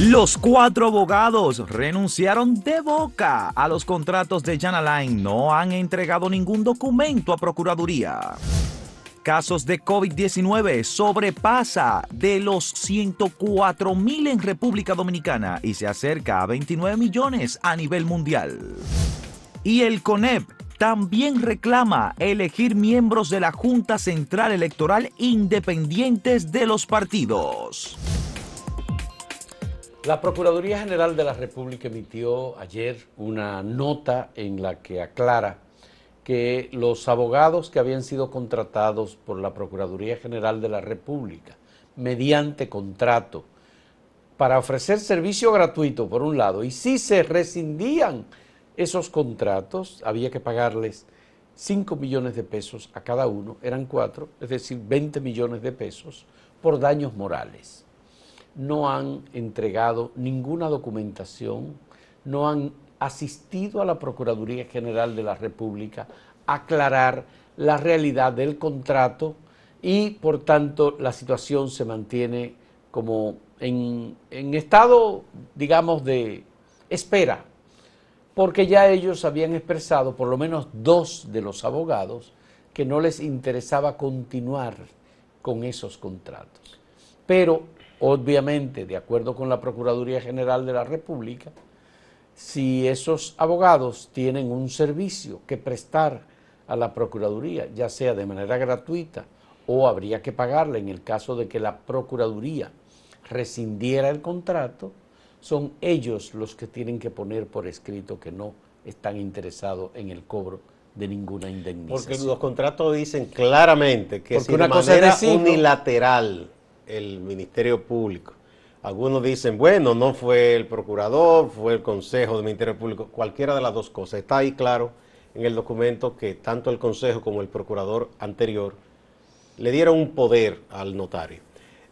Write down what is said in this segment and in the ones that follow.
Los cuatro abogados renunciaron de boca a los contratos de Jan Alain. No han entregado ningún documento a Procuraduría. Casos de COVID-19 sobrepasa de los 104 mil en República Dominicana y se acerca a 29 millones a nivel mundial. Y el CONEP también reclama elegir miembros de la Junta Central Electoral independientes de los partidos. La Procuraduría General de la República emitió ayer una nota en la que aclara que los abogados que habían sido contratados por la Procuraduría General de la República mediante contrato para ofrecer servicio gratuito, por un lado, y si se rescindían esos contratos, había que pagarles 5 millones de pesos a cada uno, eran cuatro, es decir, 20 millones de pesos por daños morales no han entregado ninguna documentación, no han asistido a la Procuraduría General de la República a aclarar la realidad del contrato y por tanto la situación se mantiene como en, estado, digamos, de espera, porque ya ellos habían expresado, por lo menos dos de los abogados, que no les interesaba continuar con esos contratos. Pero Obviamente, de acuerdo con la Procuraduría General de la República, si esos abogados tienen un servicio que prestar a la Procuraduría, ya sea de manera gratuita o habría que pagarle en el caso de que la Procuraduría rescindiera el contrato, son ellos los que tienen que poner por escrito que no están interesados en el cobro de ninguna indemnización. Porque los contratos dicen claramente que si una de manera unilateral el Ministerio Público. Algunos dicen, bueno, no fue el procurador, fue el Consejo del Ministerio Público, cualquiera de las dos cosas. Está ahí claro en el documento que tanto el Consejo como el procurador anterior le dieron un poder al notario.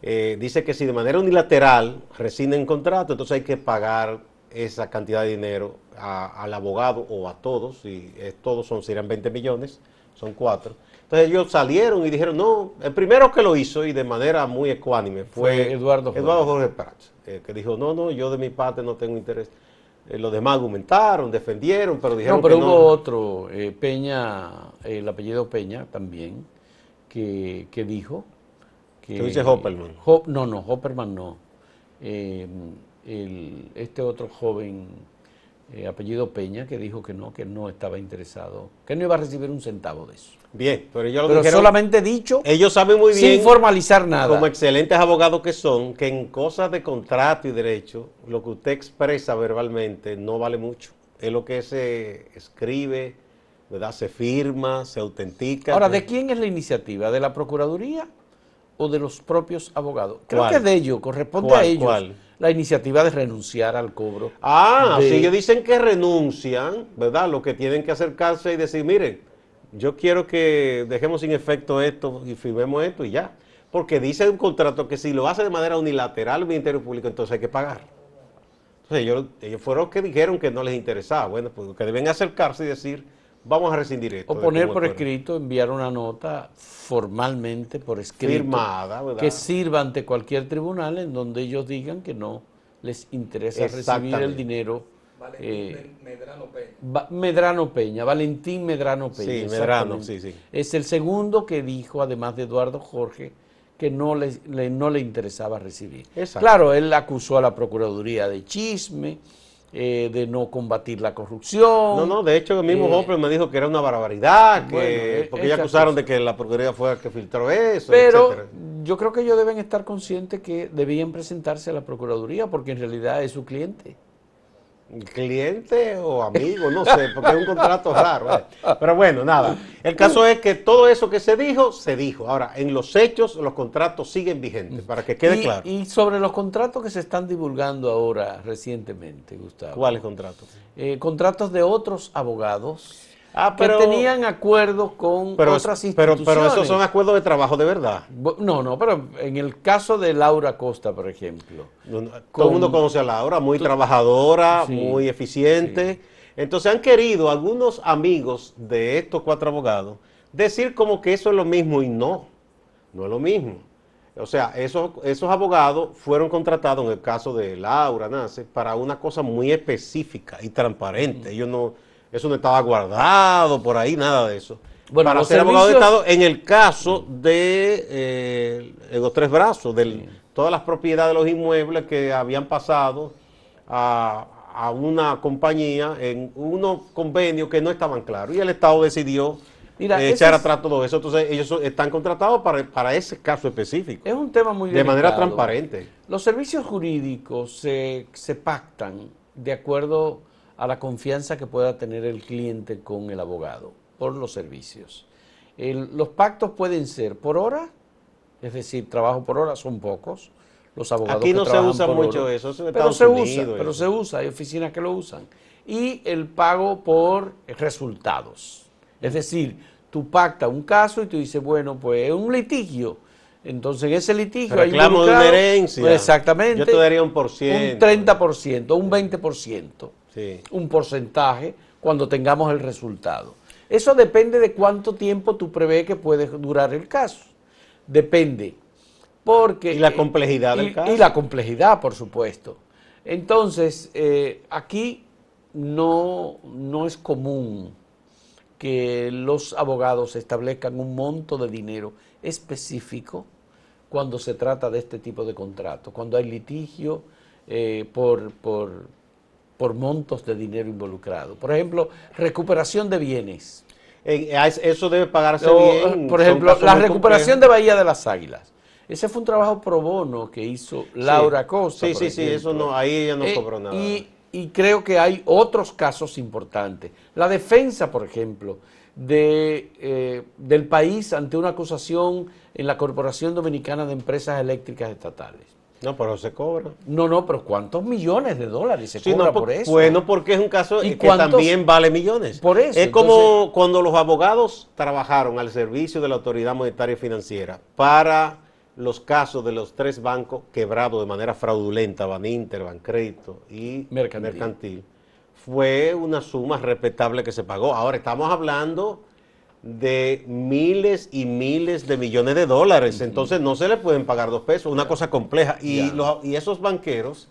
Eh, dice que si de manera unilateral rescinden contrato, entonces hay que pagar esa cantidad de dinero al abogado o a todos, y todos son, serían 20 millones, son cuatro entonces ellos salieron y dijeron, no, el primero que lo hizo y de manera muy ecuánime fue, Eduardo, Eduardo Jorge Prats, eh, que dijo, no, no, yo de mi parte no tengo interés. Eh, los demás argumentaron, defendieron, pero dijeron no, pero hubo otro, eh, Peña, el apellido Peña también, que, dijo que... ¿Qué dice Hopperman? no, no, Hopperman no. este otro joven, apellido Peña, que dijo que no, que no estaba interesado, que no iba a recibir un centavo de eso. Bien, pero ellos lo pero solamente dicho. Ellos saben muy bien. Sin formalizar nada. Como excelentes abogados que son, que en cosas de contrato y derecho, lo que usted expresa verbalmente no vale mucho. Es lo que se escribe, ¿verdad? Se firma, se autentica. Ahora, ¿de quién es la iniciativa? ¿De la Procuraduría o de los propios abogados? Creo que de ellos, corresponde a ellos. La iniciativa de renunciar al cobro. Ah, si ellos dicen que renuncian, ¿verdad? Lo que tienen que acercarse y decir, miren, yo quiero que dejemos sin efecto esto y firmemos esto y ya. Porque dice un contrato que si lo hace de manera unilateral el Ministerio Público, entonces hay que pagar. Entonces ellos, ellos fueron los que dijeron que no les interesaba. Bueno, pues que deben acercarse y decir, vamos a rescindir esto. O poner por escrito, enviar una nota formalmente por escrito. Firmada, ¿verdad? Que sirva ante cualquier tribunal en donde ellos digan que no les interesa recibir el dinero eh, Medrano Peña. Medrano Peña, Valentín Medrano Peña. Sí, Medrano, sí, sí. Es el segundo que dijo, además de Eduardo Jorge, que no le, no le interesaba recibir. Claro, él acusó a la Procuraduría de chisme, eh, de no combatir la corrupción. No, no, de hecho el mismo eh, me dijo que era una barbaridad, que, porque ya acusaron de que la Procuraduría fue la que filtró eso. Pero yo creo que ellos deben estar conscientes que debían presentarse a la Procuraduría porque en realidad es su cliente cliente o amigo, no sé, porque es un contrato raro. ¿eh? Pero bueno, nada. El caso es que todo eso que se dijo, se dijo. Ahora, en los hechos, los contratos siguen vigentes, para que quede claro. Y sobre los contratos que se están divulgando ahora recientemente, Gustavo. ¿Cuáles contratos? Eh, contratos de otros abogados Ah, pero, que tenían acuerdos con otras instituciones. Pero, esos son acuerdos de trabajo de verdad. No, no, pero en el caso de Laura Costa, por ejemplo. todo el mundo conoce a Laura, muy trabajadora, muy eficiente. Entonces han querido algunos amigos de estos cuatro abogados decir como que eso es lo mismo y no, no es lo mismo. O sea, esos, esos abogados fueron contratados en el caso de Laura Nace para una cosa muy específica y transparente. Ellos no, eso no estaba guardado por ahí, nada de eso. Bueno, para ser abogado de Estado en el caso de eh, los tres brazos, de todas las propiedades de los inmuebles que habían pasado a, a una compañía en unos convenios que no estaban claros y el Estado decidió eh, echar atrás todo eso. Entonces ellos están contratados para, ese caso específico. Es un tema muy De manera transparente. Los servicios jurídicos se, se pactan de acuerdo a la confianza que pueda tener el cliente con el abogado por los servicios. los pactos pueden ser por hora, es decir, trabajo por hora son pocos, los abogados Aquí no se usa mucho eso, pero se usa, pero se usa, hay oficinas que lo usan. Y el pago por resultados. Es decir, tú pactas un caso y tú dices, bueno, pues es un litigio. Entonces en ese litigio Reclamo hay de una herencia. Pues exactamente. Yo te daría un por ciento. Un 30%, un 20%. Sí. Un porcentaje cuando tengamos el resultado. Eso depende de cuánto tiempo tú prevés que puede durar el caso. Depende porque, y la complejidad del y, caso. Y la complejidad, por supuesto. Entonces, eh, aquí no, no es común que los abogados establezcan un monto de dinero específico cuando se trata de este tipo de contratos, cuando hay litigio eh, por, por, por, montos de dinero involucrado. Por ejemplo, recuperación de bienes. eso debe pagarse bien. Por ejemplo, la recuperación de Bahía de las Águilas. Ese fue un trabajo pro bono que hizo Laura Costa. Sí, sí, sí, eso no, ahí ella no eh, cobró nada. Y, creo que hay otros casos importantes. La defensa, por ejemplo, de, eh, del país ante una acusación en la Corporación Dominicana de Empresas Eléctricas Estatales. No, pero se cobra. No, no, pero ¿cuántos millones de dólares se cobra por, eso? Bueno, porque es un caso que también vale millones. Por eso. Es como cuando los abogados trabajaron al servicio de la Autoridad Monetaria y Financiera para los casos de los tres bancos quebrados de manera fraudulenta, Baninter, Bancrédito y Mercantil. Fue una suma respetable que se pagó. Ahora estamos hablando de miles y miles de millones de dólares, entonces no se le pueden pagar dos pesos, una cosa compleja. Y, y esos banqueros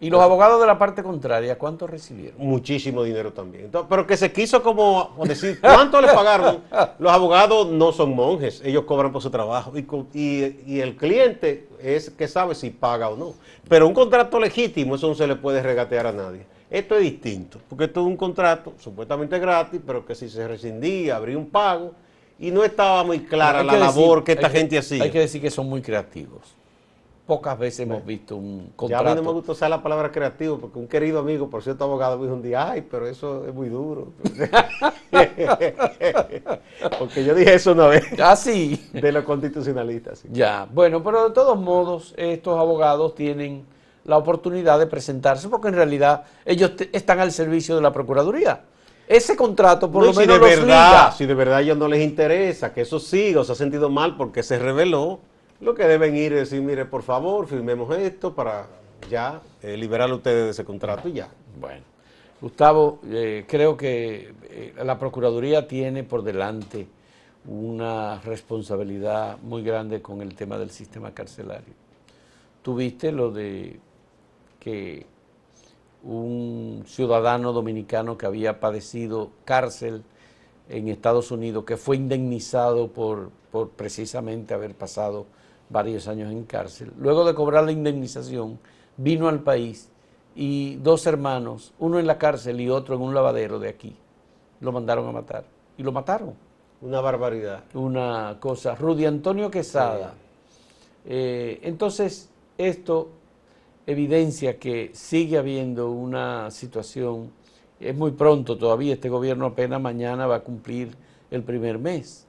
¿Y los abogados de la parte contraria cuánto recibieron? Muchísimo dinero también. pero que se quiso como decir, ¿cuánto le pagaron? Los abogados no son monjes, ellos cobran por su trabajo. Y, el cliente es que sabe si paga o no. Pero un contrato legítimo, eso no se le puede regatear a nadie. Esto es distinto, porque esto es un contrato supuestamente gratis, pero que si se rescindía, habría un pago, y no estaba muy clara la labor que esta gente hacía. Hay que decir que son muy creativos pocas veces hemos visto un contrato. Ya a mí no me gusta usar la palabra creativo, porque un querido amigo, por cierto abogado, me dijo un día, ay, pero eso es muy duro. porque yo dije eso una vez. Ah, sí. De los constitucionalistas. Ya, bueno, pero de todos modos, estos abogados tienen la oportunidad de presentarse, porque en realidad ellos están al servicio de la Procuraduría. Ese contrato, por lo menos, de verdad, Si de verdad a ellos no les interesa que eso siga o se ha sentido mal porque se reveló, lo que deben ir es decir, mire, por favor, firmemos esto para ya eh, liberar a ustedes de ese contrato y ya. Bueno, Gustavo, eh, creo que eh, la Procuraduría tiene por delante una responsabilidad muy grande con el tema del sistema carcelario. Tuviste lo de que un ciudadano dominicano que había padecido cárcel en Estados Unidos, que fue indemnizado por, por precisamente haber pasado varios años en cárcel. Luego de cobrar la indemnización, vino al país y dos hermanos, uno en la cárcel y otro en un lavadero de aquí, lo mandaron a matar. Y lo mataron. Una barbaridad. Una cosa. Rudy Antonio Quesada. Eh, entonces, esto evidencia que sigue habiendo una situación, es muy pronto todavía, este gobierno apenas mañana va a cumplir el primer mes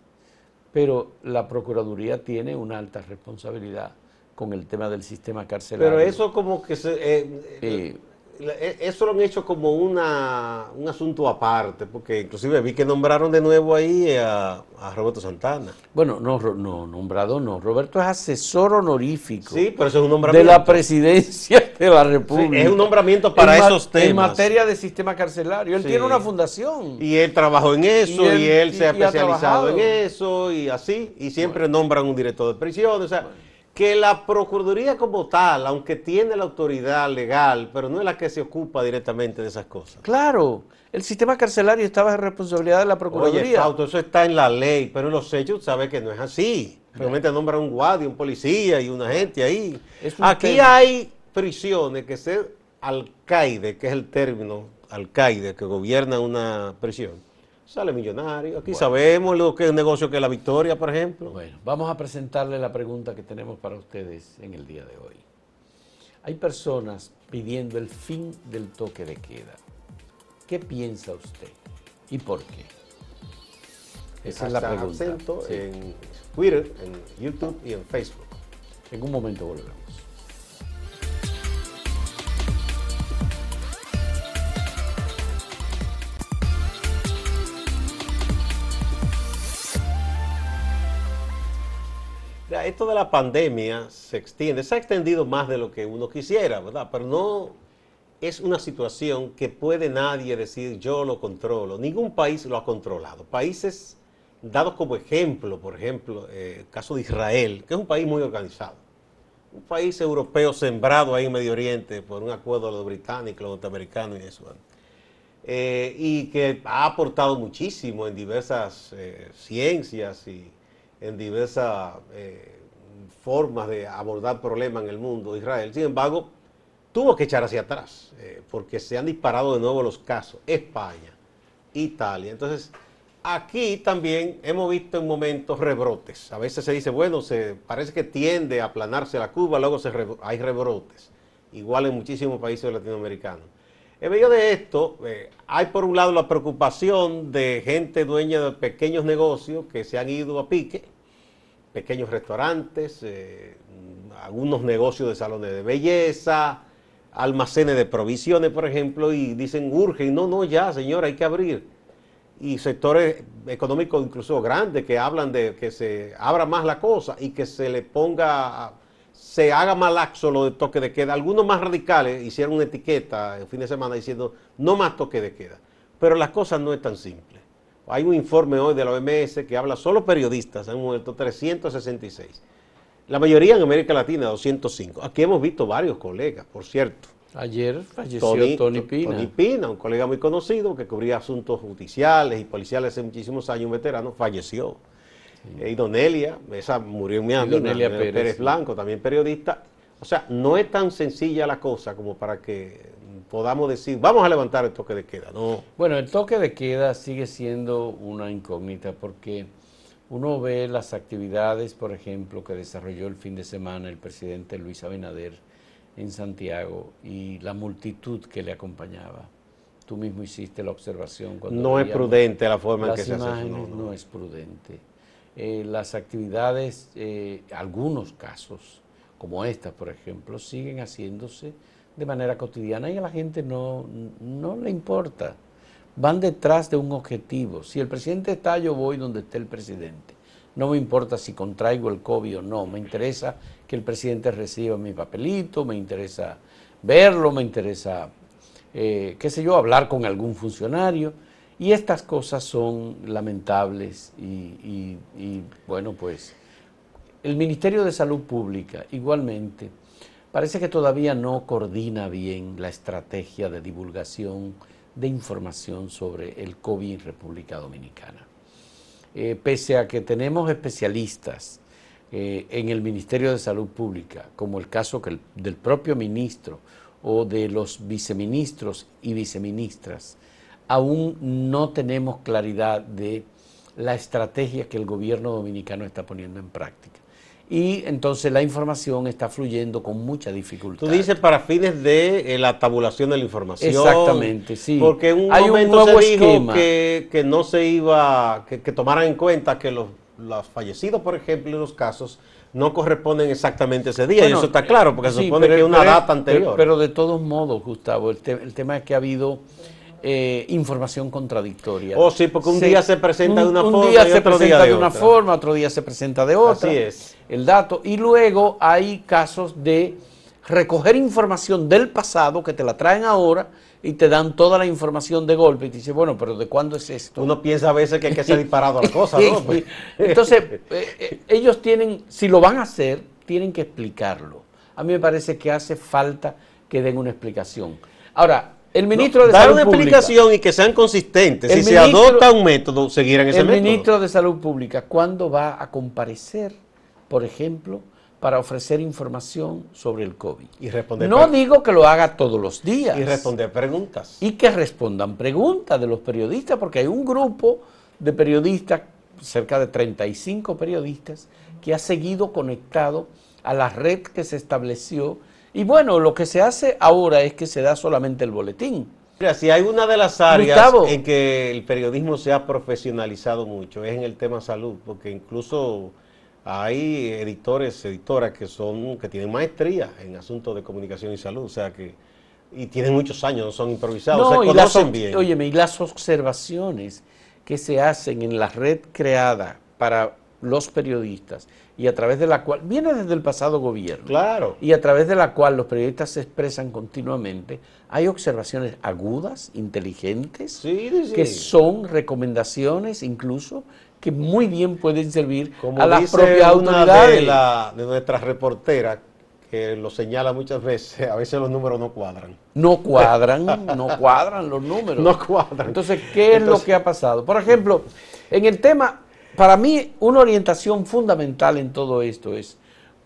pero la Procuraduría tiene una alta responsabilidad con el tema del sistema carcelario. Pero eso como que se... Eh, eh, eso lo han hecho como una, un asunto aparte, porque inclusive vi que nombraron de nuevo ahí a, Roberto Santana. Bueno, no, no, nombrado no. Roberto es asesor honorífico. Sí, pero eso es un nombramiento. De la presidencia de la República. es un nombramiento para esos temas. En materia de sistema carcelario. Él tiene una fundación. Y él trabajó en eso, y él, se ha especializado en eso, y así. Y siempre nombran un director de prisión. O sea, que la Procuraduría como tal, aunque tiene la autoridad legal, pero no es la que se ocupa directamente de esas cosas. Claro, el sistema carcelario estaba en responsabilidad de la Procuraduría. Oye, eso está en la ley, pero en los hechos sabe que no es así. Realmente nombran un guardia, un policía y una gente ahí. Aquí hay prisiones que ser alcaide, que es el término alcaide que gobierna una prisión, sale millonario. Aquí sabemos lo que es un negocio que es la victoria, por ejemplo. Bueno, vamos a presentarle la pregunta que tenemos para ustedes en el día de hoy. Hay personas pidiendo el fin del toque de queda. ¿Qué piensa usted y por qué? Esa es la pregunta. en Twitter, en YouTube y en Facebook. En un momento volvemos. Esto de la pandemia se extiende, se ha extendido más de lo que uno quisiera, ¿verdad? Pero no es una situación que puede nadie decir yo lo controlo. Ningún país lo ha controlado. Países dados como ejemplo, por ejemplo, eh, el caso de Israel, que es un país muy organizado. Un país europeo sembrado ahí en Medio Oriente por un acuerdo de los británicos, los norteamericanos y eso. Eh, y que ha aportado muchísimo en diversas eh, ciencias y en diversas formas de abordar problemas en el mundo, Israel. Sin embargo, tuvo que echar hacia atrás, eh, porque se han disparado de nuevo los casos. España, Italia. Entonces, aquí también hemos visto en momentos rebrotes. A veces se dice, bueno, se parece que tiende a aplanarse la curva, luego hay rebrotes. Igual en muchísimos países latinoamericanos. En medio de esto, eh, hay por un lado la preocupación de gente dueña de pequeños negocios que se han ido a pique, pequeños restaurantes, eh, algunos negocios de salones de belleza, almacenes de provisiones, por ejemplo, y dicen urge, no, no, ya, señor, hay que abrir. Y sectores económicos incluso grandes que hablan de que se abra más la cosa y que se le ponga, se haga más laxo lo de toque de queda. Algunos más radicales hicieron una etiqueta el fin de semana diciendo no más toque de queda. Pero las cosas no es tan simple. Hay un informe hoy de la OMS que habla solo periodistas, han muerto 366 la mayoría en América Latina, 205. Aquí hemos visto varios colegas, por cierto. Ayer falleció Tony, Pina. Tony Pina, un colega muy conocido que cubría asuntos judiciales y policiales hace muchísimos años, un veterano, falleció. Y Donelia, esa murió en Miami, Donelia Pérez, Blanco, también periodista. O sea, no es tan sencilla la cosa como para que podamos decir, vamos a levantar el toque de queda. No. Bueno, el toque de queda sigue siendo una incógnita porque uno ve las actividades, por ejemplo, que desarrolló el fin de semana el presidente Luis Abinader en Santiago y la multitud que le acompañaba. Tú mismo hiciste la observación. Cuando no es prudente la forma en que se hace. No, no. es prudente. Eh, las actividades, eh, algunos casos, como esta, por ejemplo, siguen haciéndose de manera cotidiana y a la gente no, no le importa van detrás de un objetivo. Si el presidente está, yo voy donde esté el presidente. No me importa si contraigo el COVID o no, me interesa que el presidente reciba mi papelito, me interesa verlo, me interesa, eh, qué sé yo, hablar con algún funcionario. Y estas cosas son lamentables y, bueno, pues el Ministerio de Salud Pública igualmente parece que todavía no coordina bien la estrategia de divulgación de información sobre el COVID en República Dominicana. Eh, pese a que tenemos especialistas eh, en el Ministerio de Salud Pública, como el caso del propio ministro o de los viceministros y viceministras, aún no tenemos claridad de la estrategia que el gobierno dominicano está poniendo en práctica y entonces la información está fluyendo con mucha dificultad. Tú dices para fines de eh, la tabulación de la información. Exactamente, sí. Porque en un momento se dijo que, no se iba, que, tomaran en cuenta que los, fallecidos, por ejemplo, en los casos, no corresponden exactamente ese día. y eso está claro, porque se supone que es una data anterior. Pero, de todos modos, Gustavo, el, el tema es que ha habido eh, información contradictoria. Oh, sí, porque un día se presenta de una forma. Un día se presenta de, una forma, otro día se presenta de otra. Así es. El dato. Y luego hay casos de recoger información del pasado que te la traen ahora y te dan toda la información de golpe y te dice, bueno, pero ¿de cuándo es esto? Uno piensa a veces que hay que ser disparado a la cosa, ¿no? Entonces, eh, eh, ellos tienen, si lo van a hacer, tienen que explicarlo. A mí me parece que hace falta que den una explicación. Ahora, el ministro de Salud Dar una explicación y que sean consistentes. Si se adopta un método, seguirán ese método. El ministro de Salud Pública, ¿cuándo va a comparecer, por ejemplo, para ofrecer información sobre el COVID? Y responder no digo que lo haga todos los días. Y responder preguntas. Y que respondan preguntas de los periodistas, porque hay un grupo de periodistas, cerca de 35 periodistas, que ha seguido conectado a la red que se estableció y bueno, lo que se hace ahora es que se da solamente el boletín. Mira, si hay una de las áreas en que el periodismo se ha profesionalizado mucho, es en el tema salud, porque incluso hay editores, editoras que son, que tienen maestría en asuntos de comunicación y salud, o sea que, y tienen muchos años, no son improvisados, no, se conocen bien. Óyeme, y las observaciones que se hacen en la red creada para los periodistas y a través de la cual, viene desde el pasado gobierno, claro. y a través de la cual los periodistas se expresan continuamente, hay observaciones agudas, inteligentes, que son recomendaciones incluso que muy bien pueden servir a las propias autoridades. De, la, de nuestras reporteras, que lo señala muchas veces, a veces los números no cuadran. No cuadran, no cuadran los números. No cuadran. Entonces, ¿qué es lo que ha pasado? Por ejemplo, en el tema para mí, una orientación fundamental en todo esto es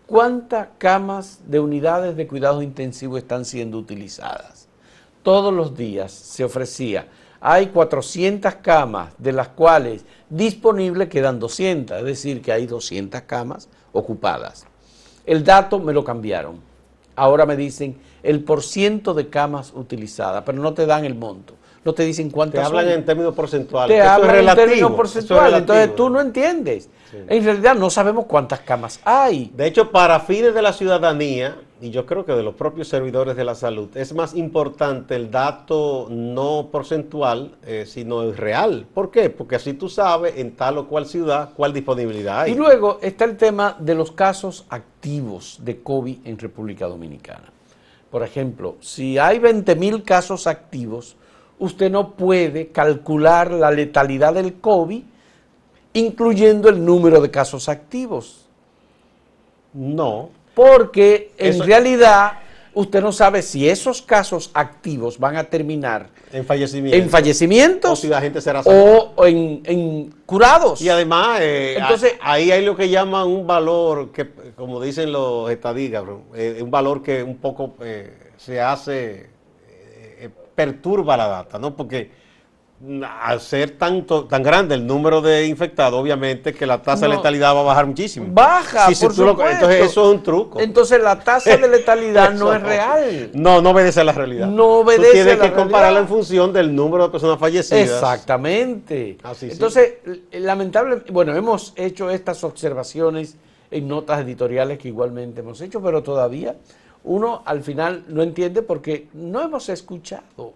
cuántas camas de unidades de cuidado intensivo están siendo utilizadas. Todos los días se ofrecía, hay 400 camas, de las cuales disponibles quedan 200, es decir, que hay 200 camas ocupadas. El dato me lo cambiaron. Ahora me dicen el porciento de camas utilizadas, pero no te dan el monto no te dicen cuántas Te hablan en términos porcentuales. Te hablan en términos porcentuales, entonces tú no entiendes. En realidad no sabemos cuántas camas hay. De hecho, para fines de la ciudadanía, y yo creo que de los propios servidores de la salud, es más importante el dato no porcentual, eh, sino el real. ¿Por qué? Porque así tú sabes en tal o cual ciudad cuál disponibilidad hay. Y luego está el tema de los casos activos de COVID en República Dominicana. Por ejemplo, si hay 20 mil casos activos, usted no puede calcular la letalidad del COVID incluyendo el número de casos activos. No. Porque en realidad usted no sabe si esos casos activos van a terminar en fallecimientos, en fallecimientos o si la gente será o en, curados. Y además, eh, Entonces, ahí hay lo que llaman un valor que, como dicen los estadígrafos, eh, un valor que un poco eh, se hace perturba la data, ¿no? Porque al ser tanto, tan grande el número de infectados, obviamente que la tasa de letalidad va a bajar muchísimo. Baja, por entonces eso es un truco. Entonces la tasa de letalidad no es real. No, no obedece a la realidad. No obedece Tú tienes que compararla en función del número de personas fallecidas. Exactamente. entonces, lamentable, bueno, hemos hecho estas observaciones en notas editoriales que igualmente hemos hecho, pero todavía uno al final no entiende porque no hemos escuchado.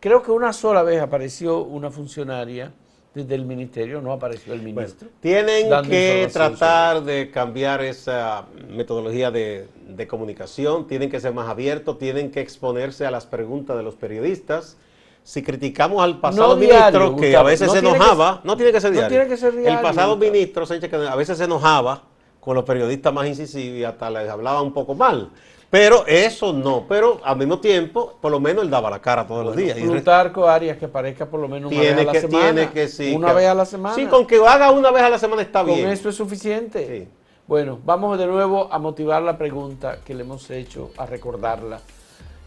Creo que una sola vez apareció una funcionaria desde el ministerio, no apareció el ministro. tienen que tratar de cambiar esa metodología de, comunicación, tienen que ser más abiertos, tienen que exponerse a las preguntas de los periodistas. Si criticamos al pasado ministro que a veces se enojaba, no tiene que ser diario. el pasado ministro que a veces se enojaba con los periodistas más incisivos y hasta les hablaba un poco mal. Pero eso no, pero al mismo tiempo, por lo menos él daba la cara todos los días. Plutarco Arias que parezca por lo menos una vez a la semana. Tiene que sí. Una vez a la semana. Sí, con que haga una vez a la semana está bien. Con eso es suficiente. Sí. Bueno, vamos de nuevo a motivar la pregunta que le hemos hecho, a recordarla.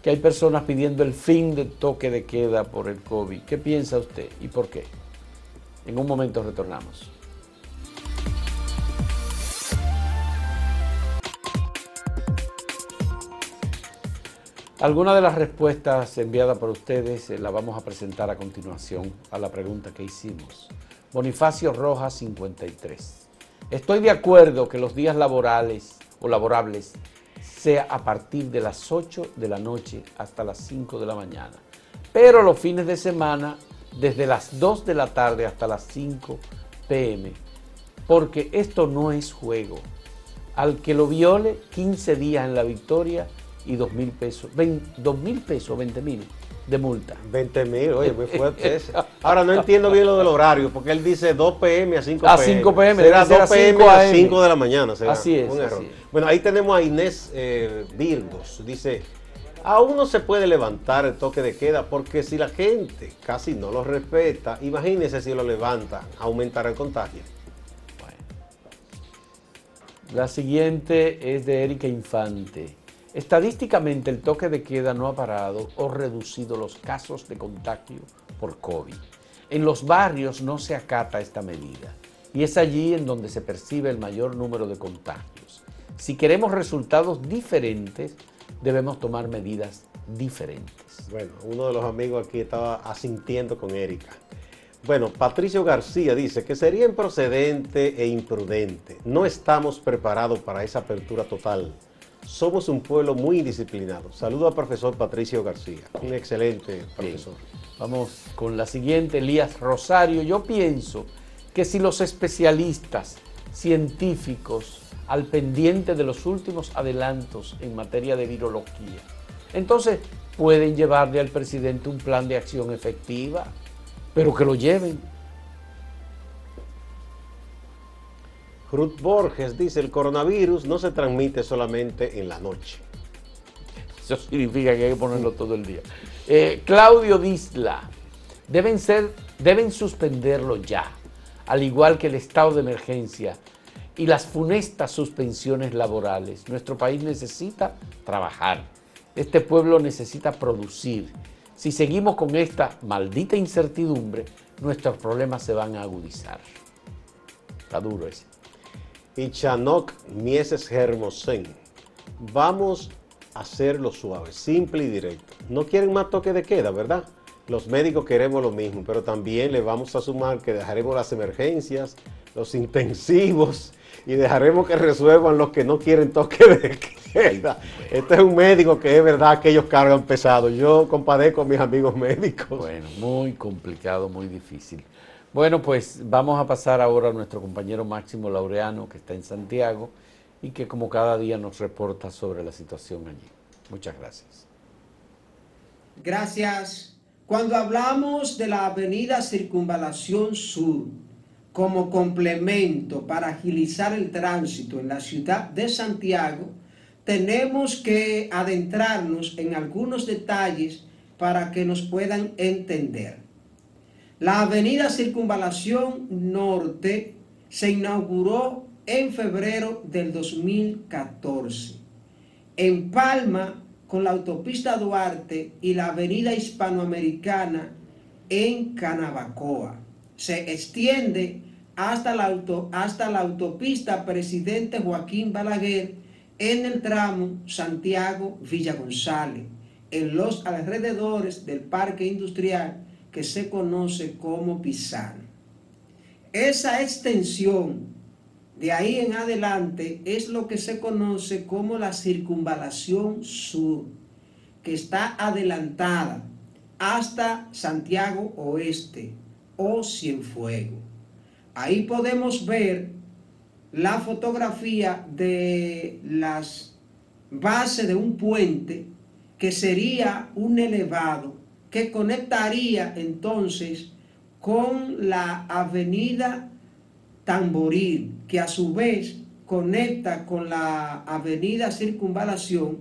Que hay personas pidiendo el fin del toque de queda por el COVID. ¿Qué piensa usted y por qué? En un momento retornamos. Algunas de las respuestas enviadas por ustedes eh, las vamos a presentar a continuación a la pregunta que hicimos. Bonifacio Rojas 53. Estoy de acuerdo que los días laborales o laborables sea a partir de las 8 de la noche hasta las 5 de la mañana, pero los fines de semana desde las 2 de la tarde hasta las 5 pm, porque esto no es juego. Al que lo viole, 15 días en la victoria y dos mil pesos, dos mil pesos, veinte mil, de multa. 20 mil, oye, muy fuerte ese. Ahora no entiendo bien lo del horario, porque él dice 2 pm a 5 pm. A 5 pm, será 2 pm a 5 de la mañana. Así es, Bueno, ahí tenemos a Inés eh, Virgos. Dice, aún no se puede levantar el toque de queda, porque si la gente casi no lo respeta, imagínese si lo levanta, aumentará el contagio. Bueno. La siguiente es de Erika Infante. Estadísticamente el toque de queda no ha parado o reducido los casos de contagio por COVID. En los barrios no se acata esta medida y es allí en donde se percibe el mayor número de contagios. Si queremos resultados diferentes, debemos tomar medidas diferentes. Bueno, uno de los amigos aquí estaba asintiendo con Erika. Bueno, Patricio García dice que sería improcedente e imprudente. No estamos preparados para esa apertura total somos un pueblo muy disciplinado. Saludo al profesor Patricio García, un excelente profesor. Vamos con la siguiente, Elías Rosario. Yo pienso que si los especialistas científicos al pendiente de los últimos adelantos en materia de virología, entonces pueden llevarle al presidente un plan de acción efectiva, pero que lo lleven Ruth Borges dice, el coronavirus no se transmite solamente en la noche. Eso significa que hay que ponerlo todo el día. Eh, Claudio Disla, deben, ser, deben suspenderlo ya, al igual que el estado de emergencia y las funestas suspensiones laborales. Nuestro país necesita trabajar. Este pueblo necesita producir. Si seguimos con esta maldita incertidumbre, nuestros problemas se van a agudizar. Está duro ese y Chanok Mieses Hermosen. Vamos a hacerlo suave, simple y directo. No quieren más toque de queda, ¿verdad? Los médicos queremos lo mismo, pero también le vamos a sumar que dejaremos las emergencias, los intensivos y dejaremos que resuelvan los que no quieren toque de queda. Este es un médico que es verdad que ellos cargan pesado. Yo compadezco a mis amigos médicos. Bueno, muy complicado, muy difícil. Bueno, pues vamos a pasar ahora a nuestro compañero Máximo Laureano, que está en Santiago y que como cada día nos reporta sobre la situación allí. Muchas gracias. Gracias. Cuando hablamos de la avenida Circunvalación Sur como complemento para agilizar el tránsito en la ciudad de Santiago, tenemos que adentrarnos en algunos detalles para que nos puedan entender. La avenida Circunvalación Norte se inauguró en febrero del 2014. En Palma, con la autopista Duarte y la avenida Hispanoamericana en Canabacoa. Se extiende hasta la, hasta la autopista Presidente Joaquín Balaguer en el tramo Santiago-Villa González, en los alrededores del Parque Industrial que se conoce como Pisano. Esa extensión de ahí en adelante es lo que se conoce como la circunvalación sur, que está adelantada hasta Santiago Oeste o Cienfuego. Ahí podemos ver la fotografía de las bases de un puente que sería un elevado que conectaría entonces con la avenida Tamboril, que a su vez conecta con la avenida Circunvalación,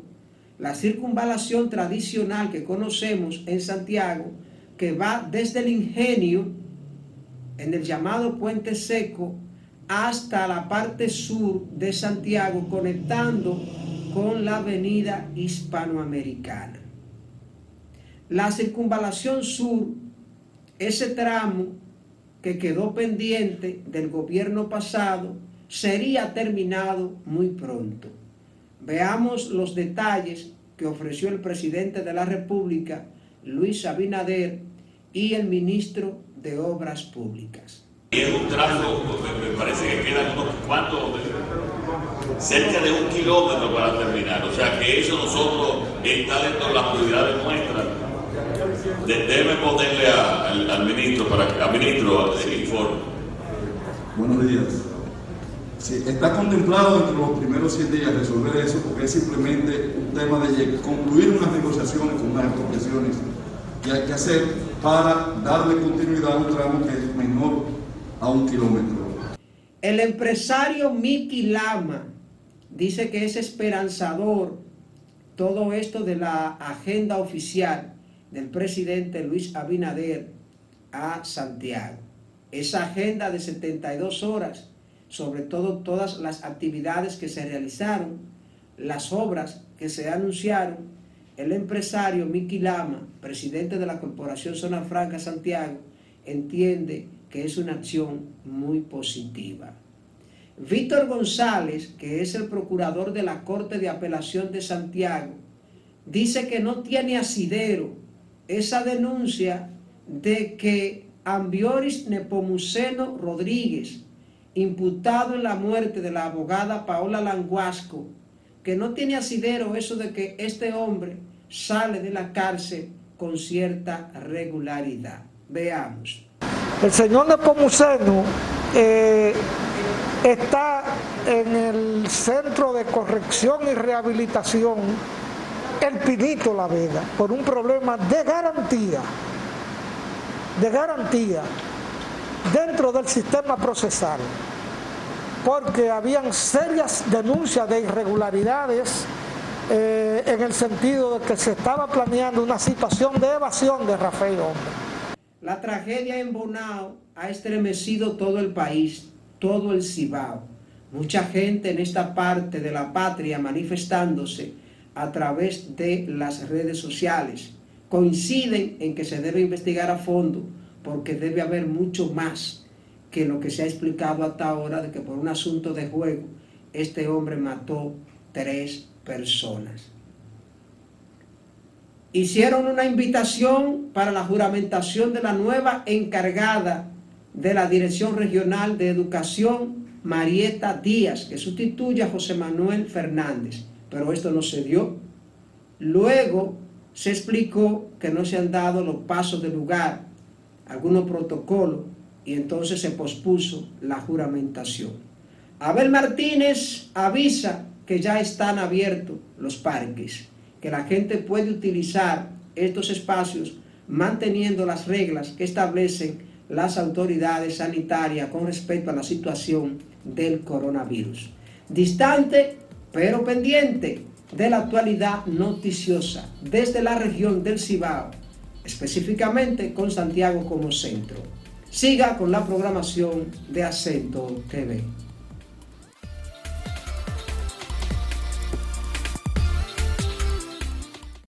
la circunvalación tradicional que conocemos en Santiago, que va desde el ingenio, en el llamado Puente Seco, hasta la parte sur de Santiago, conectando con la avenida hispanoamericana. La circunvalación sur, ese tramo que quedó pendiente del gobierno pasado, sería terminado muy pronto. Veamos los detalles que ofreció el presidente de la República, Luis Abinader, y el ministro de Obras Públicas. Es un tramo, me parece que quedan unos cuantos, cerca de un kilómetro para terminar. O sea que eso nosotros está dentro de las prioridades nuestras Debe ponerle al, ministro para que al ministro el informe. Buenos días. Sí, está contemplado entre los primeros siete días resolver eso porque es simplemente un tema de concluir unas negociaciones con unas expropiaciones que hay que hacer para darle continuidad a un tramo que es menor a un kilómetro. El empresario Miki Lama dice que es esperanzador todo esto de la agenda oficial del presidente Luis Abinader a Santiago. Esa agenda de 72 horas, sobre todo todas las actividades que se realizaron, las obras que se anunciaron, el empresario Miki Lama, presidente de la Corporación Zona Franca Santiago, entiende que es una acción muy positiva. Víctor González, que es el procurador de la Corte de Apelación de Santiago, dice que no tiene asidero esa denuncia de que Ambioris Nepomuceno Rodríguez, imputado en la muerte de la abogada Paola Languasco, que no tiene asidero eso de que este hombre sale de la cárcel con cierta regularidad. Veamos. El señor Nepomuceno eh, está en el Centro de Corrección y Rehabilitación El Pinito La Vega por un problema de garantía, de garantía dentro del sistema procesal, porque habían serias denuncias de irregularidades eh, en el sentido de que se estaba planeando una situación de evasión de Rafael Hombre. La tragedia en Bonao ha estremecido todo el país, todo el Cibao. Mucha gente en esta parte de la patria manifestándose a través de las redes sociales. Coinciden en que se debe investigar a fondo porque debe haber mucho más que lo que se ha explicado hasta ahora de que por un asunto de juego este hombre mató tres personas hicieron una invitación para la juramentación de la nueva encargada de la Dirección Regional de Educación, Marieta Díaz, que sustituye a José Manuel Fernández. Pero esto no se dio. Luego se explicó que no se han dado los pasos de lugar, algunos protocolos, y entonces se pospuso la juramentación. Abel Martínez avisa que ya están abiertos los parques que la gente puede utilizar estos espacios manteniendo las reglas que establecen las autoridades sanitarias con respecto a la situación del coronavirus. Distante, pero pendiente de la actualidad noticiosa desde la región del Cibao, específicamente con Santiago como centro. Siga con la programación de Acento TV.